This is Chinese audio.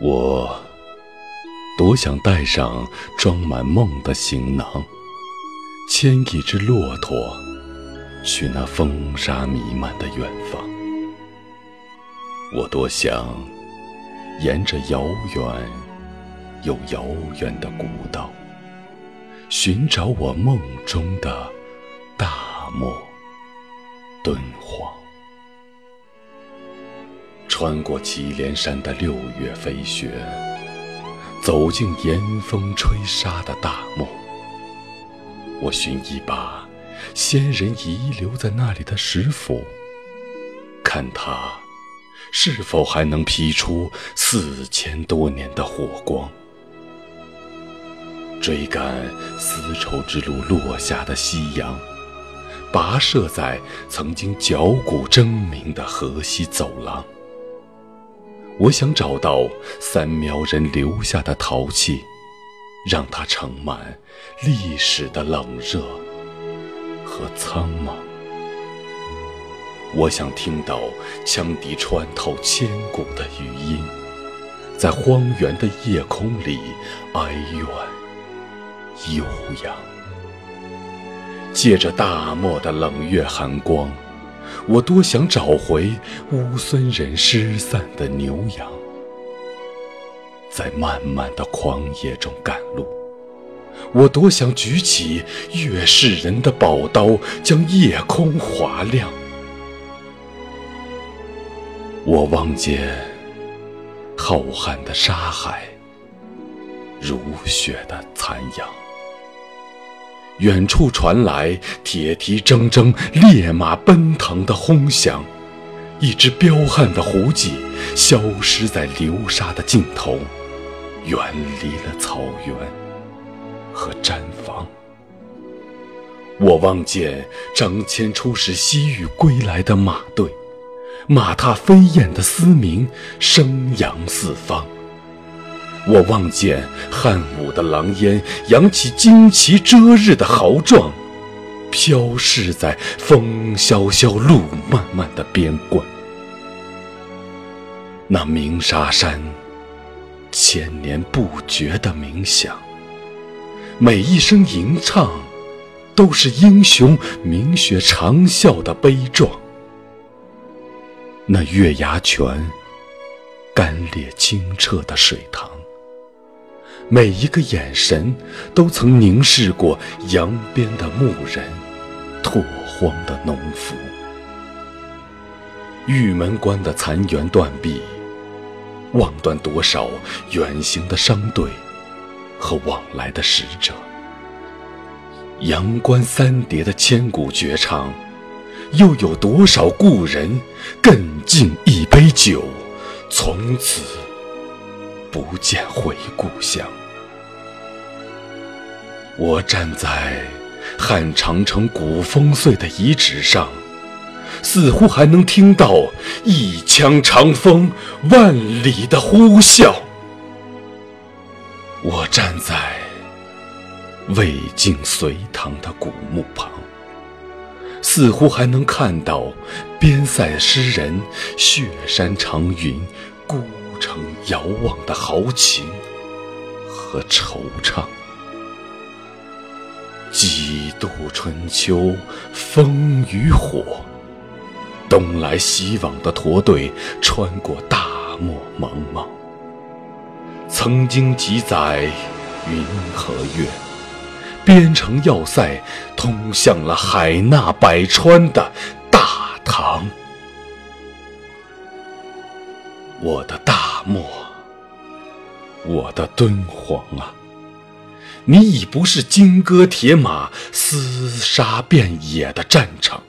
我多想带上装满梦的行囊，牵一只骆驼去那风沙弥漫的远方。我多想沿着遥远又遥远的古道，寻找我梦中的大漠敦煌。穿过祁连山的六月飞雪，走进严风吹沙的大漠。我寻一把先人遗留在那里的石斧，看它是否还能劈出四千多年的火光。追赶丝绸之路落下的夕阳，跋涉在曾经脚骨争鸣的河西走廊。我想找到三苗人留下的陶器，让它盛满历史的冷热和苍茫。我想听到羌笛穿透千古的余音，在荒原的夜空里哀怨悠扬。借着大漠的冷月寒光。我多想找回乌孙人失散的牛羊，在漫漫的旷野中赶路。我多想举起月世人的宝刀，将夜空划亮。我望见浩瀚的沙海，如雪的残阳。远处传来铁蹄铮铮、烈马奔腾的轰响，一只彪悍的胡骑消失在流沙的尽头，远离了草原和毡房。我望见张骞出使西域归来的马队，马踏飞燕的嘶鸣声扬四方。我望见汉武的狼烟扬起旌旗遮日的豪壮，飘逝在风萧萧路漫漫的边关。那鸣沙山千年不绝的鸣响，每一声吟唱，都是英雄鸣雪长啸的悲壮。那月牙泉干裂清澈的水塘。每一个眼神，都曾凝视过扬鞭的牧人，拓荒的农夫。玉门关的残垣断壁，望断多少远行的商队和往来的使者。阳关三叠的千古绝唱，又有多少故人更尽一杯酒，从此不见回故乡。我站在汉长城古风碎的遗址上，似乎还能听到一腔长风万里的呼啸。我站在魏晋隋唐的古墓旁，似乎还能看到边塞诗人雪山长云孤成遥望的豪情和惆怅。几度春秋，风与火，东来西往的驼队穿过大漠茫茫。曾经几载云和月，边城要塞通向了海纳百川的我的大漠，我的敦煌啊！你已不是金戈铁马、厮杀遍野的战场，